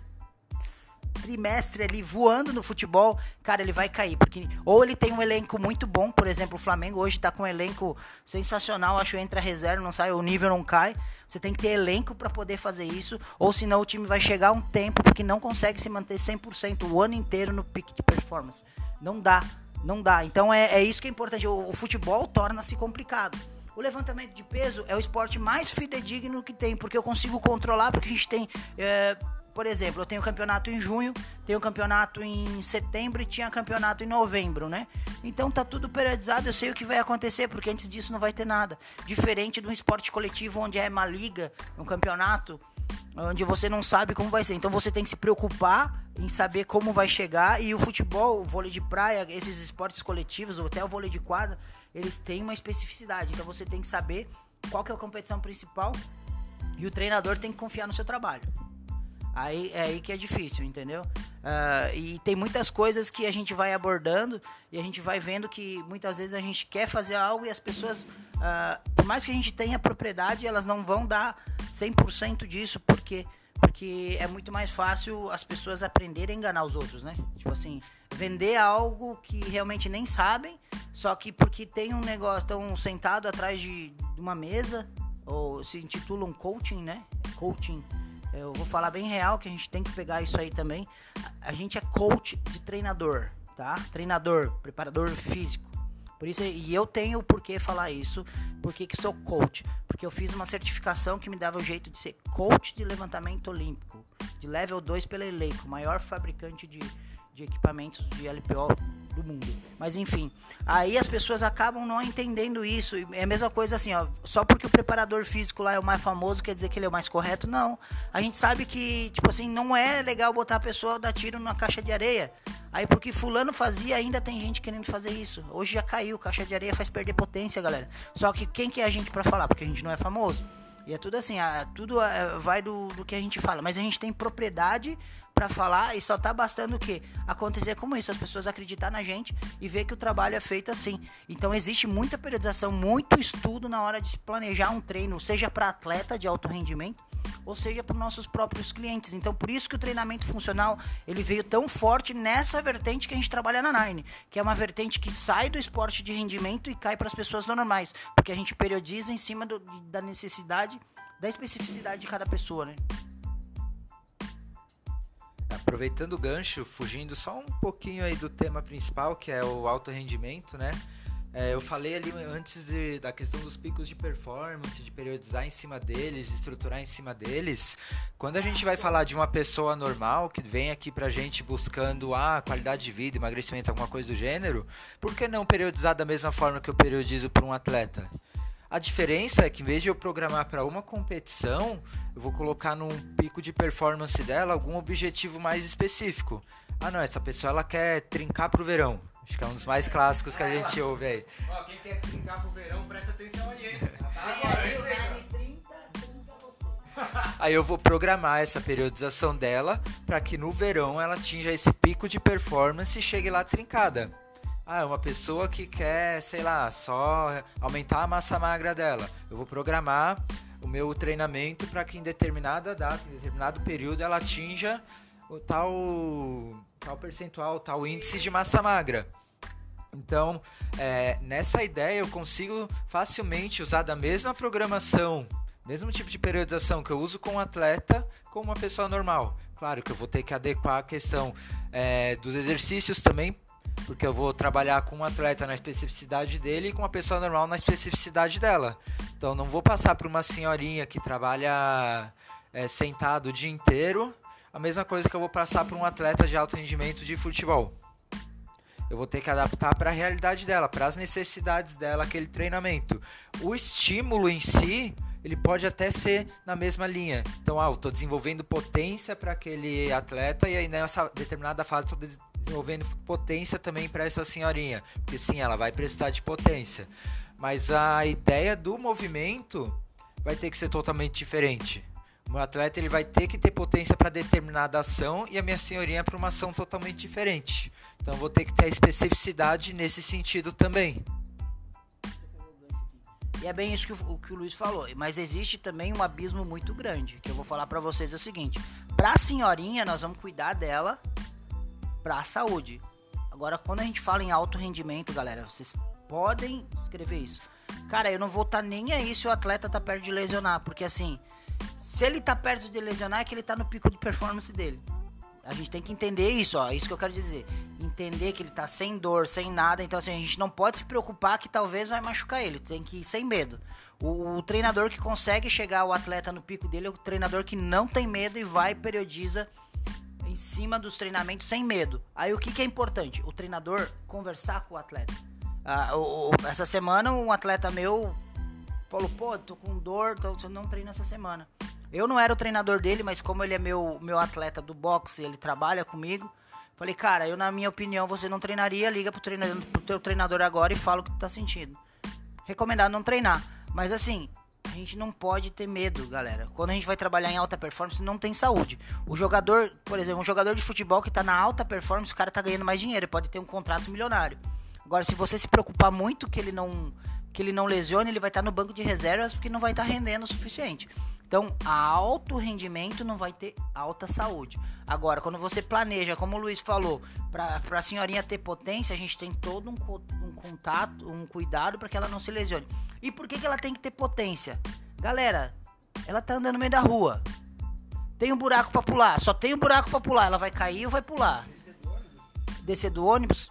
trimestre ali voando no futebol, cara, ele vai cair. Porque ou ele tem um elenco muito bom, por exemplo, o Flamengo hoje tá com um elenco sensacional, acho entra reserva, não sai, o nível não cai. Você tem que ter elenco para poder fazer isso, ou senão o time vai chegar um tempo porque não consegue se manter 100% o ano inteiro no pique de performance. Não dá. Não dá. Então é, é isso que é importante. O, o futebol torna-se complicado. O levantamento de peso é o esporte mais fidedigno que tem, porque eu consigo controlar, porque a gente tem. É, por exemplo, eu tenho campeonato em junho, tenho campeonato em setembro e tinha campeonato em novembro, né? Então tá tudo periodizado, eu sei o que vai acontecer, porque antes disso não vai ter nada. Diferente de um esporte coletivo onde é uma liga, um campeonato, onde você não sabe como vai ser. Então você tem que se preocupar em saber como vai chegar. E o futebol, o vôlei de praia, esses esportes coletivos, ou até o vôlei de quadra, eles têm uma especificidade. Então você tem que saber qual que é a competição principal e o treinador tem que confiar no seu trabalho. Aí é aí que é difícil, entendeu? Uh, e tem muitas coisas que a gente vai abordando e a gente vai vendo que muitas vezes a gente quer fazer algo e as pessoas, uh, por mais que a gente tenha propriedade, elas não vão dar 100% disso, porque porque é muito mais fácil as pessoas aprenderem a enganar os outros, né? Tipo assim, vender algo que realmente nem sabem, só que porque tem um negócio, estão sentado atrás de, de uma mesa, ou se intitulam coaching, né? Coaching Eu vou falar bem real que a gente tem que pegar isso aí também. A gente é coach de treinador, tá? Treinador, preparador físico. Por isso, e eu tenho por que falar isso, porque que sou coach. Porque eu fiz uma certificação que me dava o jeito de ser coach de levantamento olímpico, de level 2 pela Eleico, maior fabricante de, de equipamentos de LPO do mundo. Mas enfim, aí as pessoas acabam não entendendo isso. É a mesma coisa assim, ó, só porque o preparador físico lá é o mais famoso quer dizer que ele é o mais correto? Não. A gente sabe que, tipo assim, não é legal botar a pessoa dar tiro numa caixa de areia. Aí porque fulano fazia, ainda tem gente querendo fazer isso. Hoje já caiu, caixa de areia faz perder potência, galera. Só que quem que é a gente para falar? Porque a gente não é famoso. E é tudo assim, tudo é, vai do, do que a gente fala. Mas a gente tem propriedade para falar e só tá bastando o quê? Acontecer como isso, as pessoas acreditar na gente e ver que o trabalho é feito assim. Então existe muita periodização, muito estudo na hora de se planejar um treino, seja para atleta de alto rendimento, ou seja para nossos próprios clientes. Então por isso que o treinamento funcional, ele veio tão forte nessa vertente que a gente trabalha na Nine, que é uma vertente que sai do esporte de rendimento e cai para as pessoas normais, porque a gente periodiza em cima do, da necessidade, da especificidade de cada pessoa, né? Aproveitando o gancho, fugindo só um pouquinho aí do tema principal, que é o alto rendimento, né? É, eu falei ali antes de, da questão dos picos de performance, de periodizar em cima deles, estruturar em cima deles. Quando a gente vai falar de uma pessoa normal que vem aqui pra gente buscando a ah, qualidade de vida, emagrecimento, alguma coisa do gênero, por que não periodizar da mesma forma que eu periodizo para um atleta? A diferença é que em vez de eu programar para uma competição, eu vou colocar num pico de performance dela algum objetivo mais específico. Ah, não, essa pessoa ela quer trincar pro verão. Acho que é um dos mais clássicos que a gente ouve aí. Ó, quem quer trincar pro verão, presta atenção aí, hein? Aí eu vou programar essa periodização dela para que no verão ela atinja esse pico de performance e chegue lá trincada. Ah, é uma pessoa que quer, sei lá, só aumentar a massa magra dela. Eu vou programar o meu treinamento para que em determinada data, em determinado período, ela atinja o tal, tal percentual, tal índice de massa magra. Então, é, nessa ideia, eu consigo facilmente usar da mesma programação, mesmo tipo de periodização que eu uso com um atleta, com uma pessoa normal. Claro que eu vou ter que adequar a questão é, dos exercícios também porque eu vou trabalhar com um atleta na especificidade dele e com uma pessoa normal na especificidade dela. Então não vou passar para uma senhorinha que trabalha é, sentado o dia inteiro a mesma coisa que eu vou passar para um atleta de alto rendimento de futebol. Eu vou ter que adaptar para a realidade dela, para as necessidades dela, aquele treinamento. O estímulo em si, ele pode até ser na mesma linha. Então, ah, eu estou desenvolvendo potência para aquele atleta e aí nessa determinada fase estou desenvolvendo potência também para essa senhorinha, porque sim, ela vai precisar de potência. Mas a ideia do movimento vai ter que ser totalmente diferente. O meu atleta ele vai ter que ter potência para determinada ação e a minha senhorinha para uma ação totalmente diferente. Então vou ter que ter especificidade nesse sentido também. E é bem isso que o, que o Luiz falou. Mas existe também um abismo muito grande. Que eu vou falar para vocês é o seguinte: para a senhorinha, nós vamos cuidar dela para a saúde. Agora, quando a gente fala em alto rendimento, galera, vocês podem escrever isso. Cara, eu não vou estar tá nem aí se o atleta tá perto de lesionar, porque assim, se ele tá perto de lesionar é que ele tá no pico de performance dele. A gente tem que entender isso, ó, isso que eu quero dizer. Entender que ele tá sem dor, sem nada, então assim, a gente não pode se preocupar que talvez vai machucar ele, tem que ir sem medo. O, o treinador que consegue chegar o atleta no pico dele é o treinador que não tem medo e vai periodiza em cima dos treinamentos sem medo. Aí o que, que é importante? O treinador conversar com o atleta. Ah, o, o, essa semana um atleta meu falou, pô, tô com dor, tô, tô não treino essa semana. Eu não era o treinador dele, mas como ele é meu, meu atleta do boxe, ele trabalha comigo. Falei, cara, eu na minha opinião você não treinaria, liga pro, treinador, pro teu treinador agora e fala o que tu tá sentindo. Recomendado não treinar. Mas assim, a gente não pode ter medo, galera. Quando a gente vai trabalhar em alta performance, não tem saúde. O jogador, por exemplo, um jogador de futebol que tá na alta performance, o cara tá ganhando mais dinheiro, pode ter um contrato milionário. Agora, se você se preocupar muito que ele não que ele não lesione, ele vai estar tá no banco de reservas porque não vai estar tá rendendo o suficiente. Então, alto rendimento não vai ter alta saúde. Agora, quando você planeja, como o Luiz falou, para a senhorinha ter potência, a gente tem todo um, um contato, um cuidado para que ela não se lesione. E por que, que ela tem que ter potência? Galera, ela tá andando no meio da rua. Tem um buraco para pular, só tem um buraco para pular. Ela vai cair ou vai pular? Descer do ônibus.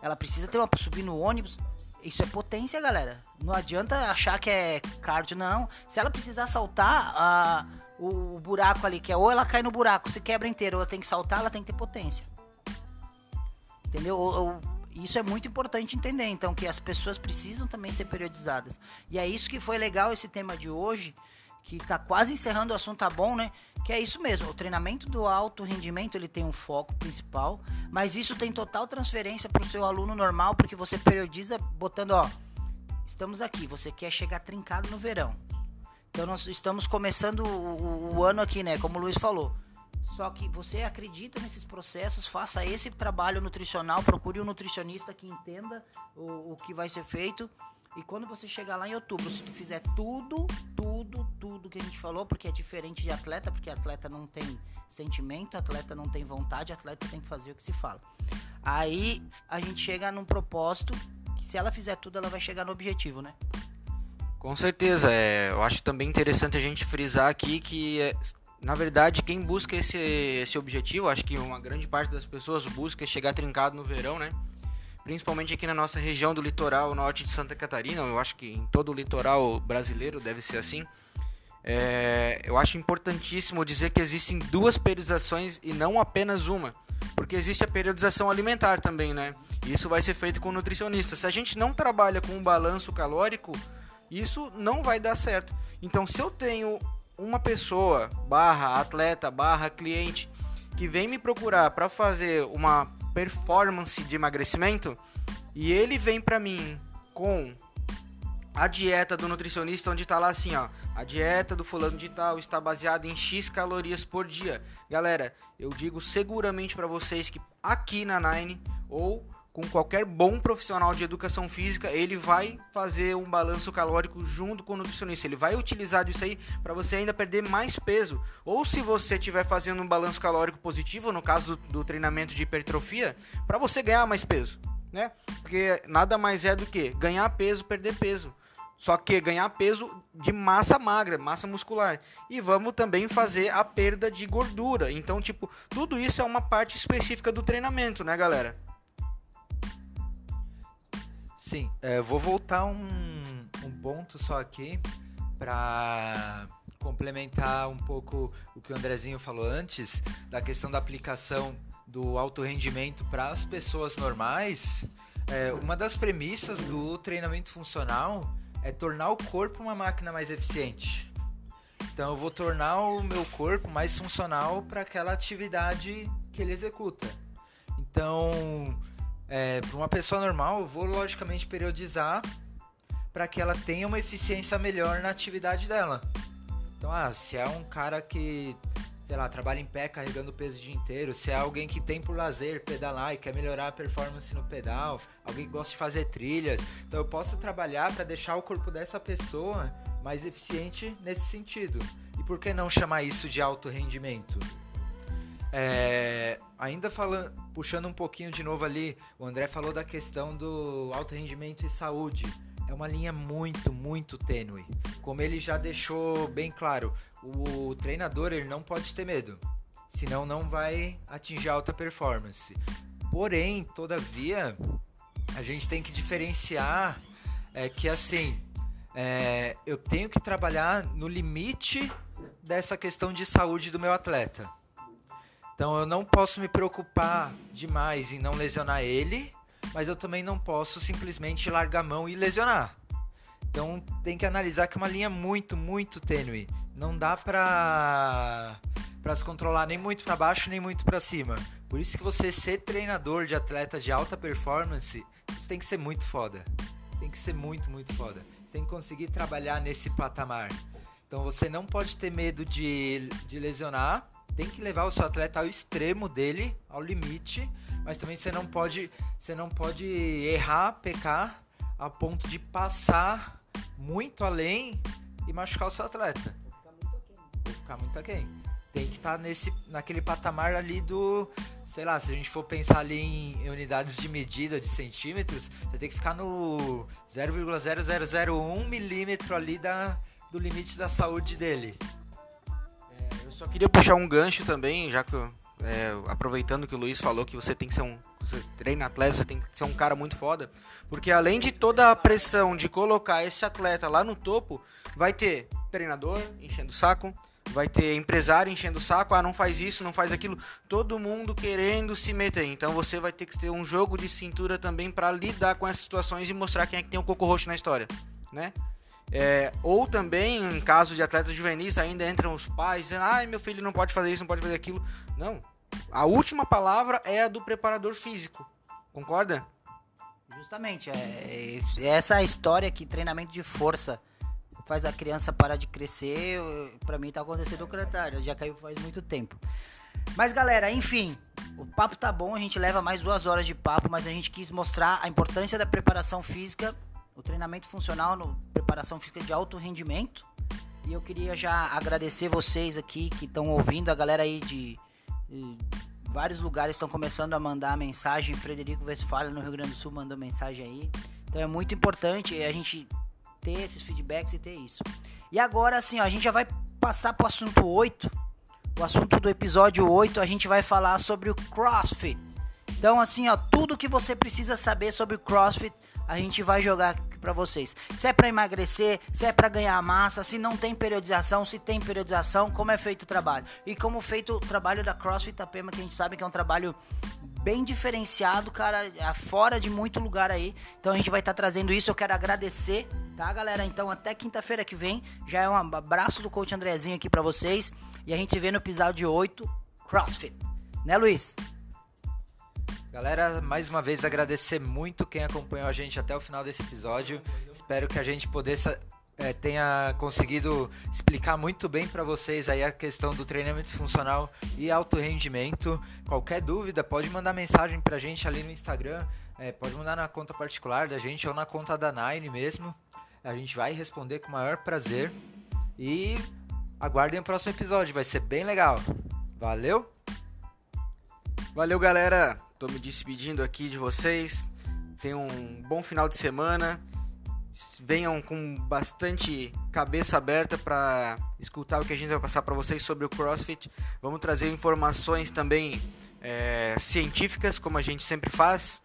Ela precisa ter uma subir no ônibus. Isso é potência, galera. Não adianta achar que é cardio, não. Se ela precisar saltar a, o, o buraco ali, que é ou ela cai no buraco, se quebra inteiro, ou ela tem que saltar, ela tem que ter potência. Entendeu? Ou, ou, isso é muito importante entender, então, que as pessoas precisam também ser periodizadas. E é isso que foi legal esse tema de hoje, que tá quase encerrando o assunto, tá bom, né? Que é isso mesmo, o treinamento do alto rendimento, ele tem um foco principal, mas isso tem total transferência para o seu aluno normal, porque você periodiza botando, ó, estamos aqui, você quer chegar trincado no verão. Então nós estamos começando o, o, o ano aqui, né, como o Luiz falou. Só que você acredita nesses processos, faça esse trabalho nutricional, procure um nutricionista que entenda o, o que vai ser feito e quando você chegar lá em outubro, se tu fizer tudo, tudo, tudo que a gente falou, porque é diferente de atleta, porque atleta não tem sentimento, atleta não tem vontade, atleta tem que fazer o que se fala. Aí a gente chega num propósito que se ela fizer tudo, ela vai chegar no objetivo, né? Com certeza, é, eu acho também interessante a gente frisar aqui que, é, na verdade, quem busca esse, esse objetivo, acho que uma grande parte das pessoas busca chegar trincado no verão, né? Principalmente aqui na nossa região do litoral norte de Santa Catarina, eu acho que em todo o litoral brasileiro deve ser assim. É, eu acho importantíssimo dizer que existem duas periodizações e não apenas uma, porque existe a periodização alimentar também, né? Isso vai ser feito com nutricionista. Se a gente não trabalha com um balanço calórico, isso não vai dar certo. Então, se eu tenho uma pessoa, barra atleta, barra cliente, que vem me procurar para fazer uma performance de emagrecimento e ele vem para mim com a dieta do nutricionista onde tá lá assim, ó, a dieta do fulano de tal está baseada em X calorias por dia. Galera, eu digo seguramente para vocês que aqui na Nine ou com qualquer bom profissional de educação física, ele vai fazer um balanço calórico junto com o nutricionista. Ele vai utilizar isso aí para você ainda perder mais peso. Ou se você estiver fazendo um balanço calórico positivo, no caso do, do treinamento de hipertrofia, para você ganhar mais peso, né? Porque nada mais é do que ganhar peso, perder peso. Só que ganhar peso de massa magra, massa muscular. E vamos também fazer a perda de gordura. Então, tipo, tudo isso é uma parte específica do treinamento, né, galera? Sim, é, vou voltar um, um ponto só aqui para complementar um pouco o que o Andrezinho falou antes, da questão da aplicação do alto rendimento para as pessoas normais. É, uma das premissas do treinamento funcional é tornar o corpo uma máquina mais eficiente. Então eu vou tornar o meu corpo mais funcional para aquela atividade que ele executa. Então, é, para uma pessoa normal, eu vou logicamente periodizar para que ela tenha uma eficiência melhor na atividade dela. Então, ah, se é um cara que, sei lá, trabalha em pé carregando peso o dia inteiro, se é alguém que tem por lazer pedalar e quer melhorar a performance no pedal, alguém que gosta de fazer trilhas, então eu posso trabalhar para deixar o corpo dessa pessoa mais eficiente nesse sentido. E por que não chamar isso de alto rendimento? É, ainda falando, puxando um pouquinho de novo ali, o André falou da questão do alto rendimento e saúde. É uma linha muito, muito tênue. Como ele já deixou bem claro, o treinador ele não pode ter medo, senão não vai atingir alta performance. Porém, todavia, a gente tem que diferenciar é, que assim, é, eu tenho que trabalhar no limite dessa questão de saúde do meu atleta. Então eu não posso me preocupar demais em não lesionar ele, mas eu também não posso simplesmente largar a mão e lesionar. Então tem que analisar que é uma linha muito, muito tênue. Não dá pra, pra se controlar nem muito para baixo nem muito para cima. Por isso que você ser treinador de atleta de alta performance, você tem que ser muito foda. Tem que ser muito, muito foda. Você tem que conseguir trabalhar nesse patamar. Então você não pode ter medo de, de lesionar tem que levar o seu atleta ao extremo dele, ao limite, mas também você não pode, você não pode errar, pecar a ponto de passar muito além e machucar o seu atleta. Vou ficar muito aquém. Tem que estar tá nesse, naquele patamar ali do, sei lá, se a gente for pensar ali em, unidades de medida de centímetros, você tem que ficar no 0,0001 milímetro ali da, do limite da saúde dele Só queria puxar um gancho também, já que é, aproveitando que o Luiz falou que você tem que ser um. Você treina atleta, você tem que ser um cara muito foda. Porque além de toda a pressão de colocar esse atleta lá no topo, vai ter treinador enchendo o saco, vai ter empresário enchendo o saco, ah, não faz isso, não faz aquilo, todo mundo querendo se meter. Então você vai ter que ter um jogo de cintura também para lidar com essas situações e mostrar quem é que tem o coco roxo na história, né? É, ou também, em caso de atletas juvenis, ainda entram os pais dizendo: ai, meu filho não pode fazer isso, não pode fazer aquilo. Não. A última palavra é a do preparador físico. Concorda? Justamente. É, é essa história que treinamento de força faz a criança parar de crescer, para mim tá acontecendo o contrário, já caiu faz muito tempo. Mas galera, enfim, o papo tá bom, a gente leva mais duas horas de papo, mas a gente quis mostrar a importância da preparação física, o treinamento funcional, no preparação física de alto rendimento. E eu queria já agradecer vocês aqui que estão ouvindo, a galera aí de, de vários lugares estão começando a mandar mensagem. Frederico Westphalen no Rio Grande do Sul mandou mensagem aí. Então é muito importante a gente ter esses feedbacks e ter isso. E agora, assim, ó, a gente já vai passar pro assunto 8. O assunto do episódio 8, a gente vai falar sobre o CrossFit. Então, assim, ó, tudo que você precisa saber sobre o CrossFit, a gente vai jogar pra vocês. Se é para emagrecer, se é para ganhar massa, se não tem periodização, se tem periodização, como é feito o trabalho. E como feito o trabalho da CrossFit Itapema, que a gente sabe que é um trabalho bem diferenciado, cara, é fora de muito lugar aí. Então a gente vai estar tá trazendo isso. Eu quero agradecer, tá, galera? Então até quinta-feira que vem. Já é um abraço do coach Andrezinho aqui para vocês. E a gente se vê no episódio 8, CrossFit. Né, Luiz? Galera, mais uma vez agradecer muito quem acompanhou a gente até o final desse episódio. Espero que a gente pudesse é, tenha conseguido explicar muito bem para vocês aí a questão do treinamento funcional e alto rendimento. Qualquer dúvida, pode mandar mensagem para a gente ali no Instagram, é, pode mandar na conta particular da gente ou na conta da Nine mesmo. A gente vai responder com o maior prazer. E aguardem o próximo episódio, vai ser bem legal. Valeu? Valeu, galera. Tô me despedindo aqui de vocês. Tenham um bom final de semana venham com bastante cabeça aberta para escutar o que a gente vai passar para vocês sobre o CrossFit. Vamos trazer informações também é, científicas, como a gente sempre faz.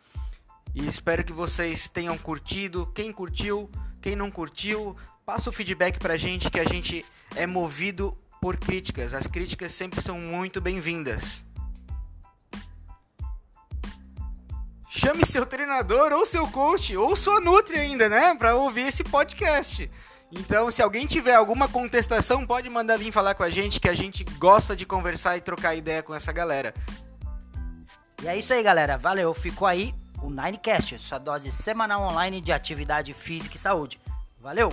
E espero que vocês tenham curtido. Quem curtiu, quem não curtiu, passa o feedback para a gente, que a gente é movido por críticas. As críticas sempre são muito bem-vindas. Chame seu treinador ou seu coach ou sua nutri ainda, né, para ouvir esse podcast. Então, se alguém tiver alguma contestação, pode mandar vir falar com a gente, que a gente gosta de conversar e trocar ideia com essa galera. E é isso aí, galera. Valeu. Ficou aí o Ninecast, sua dose semanal online de atividade física e saúde. Valeu!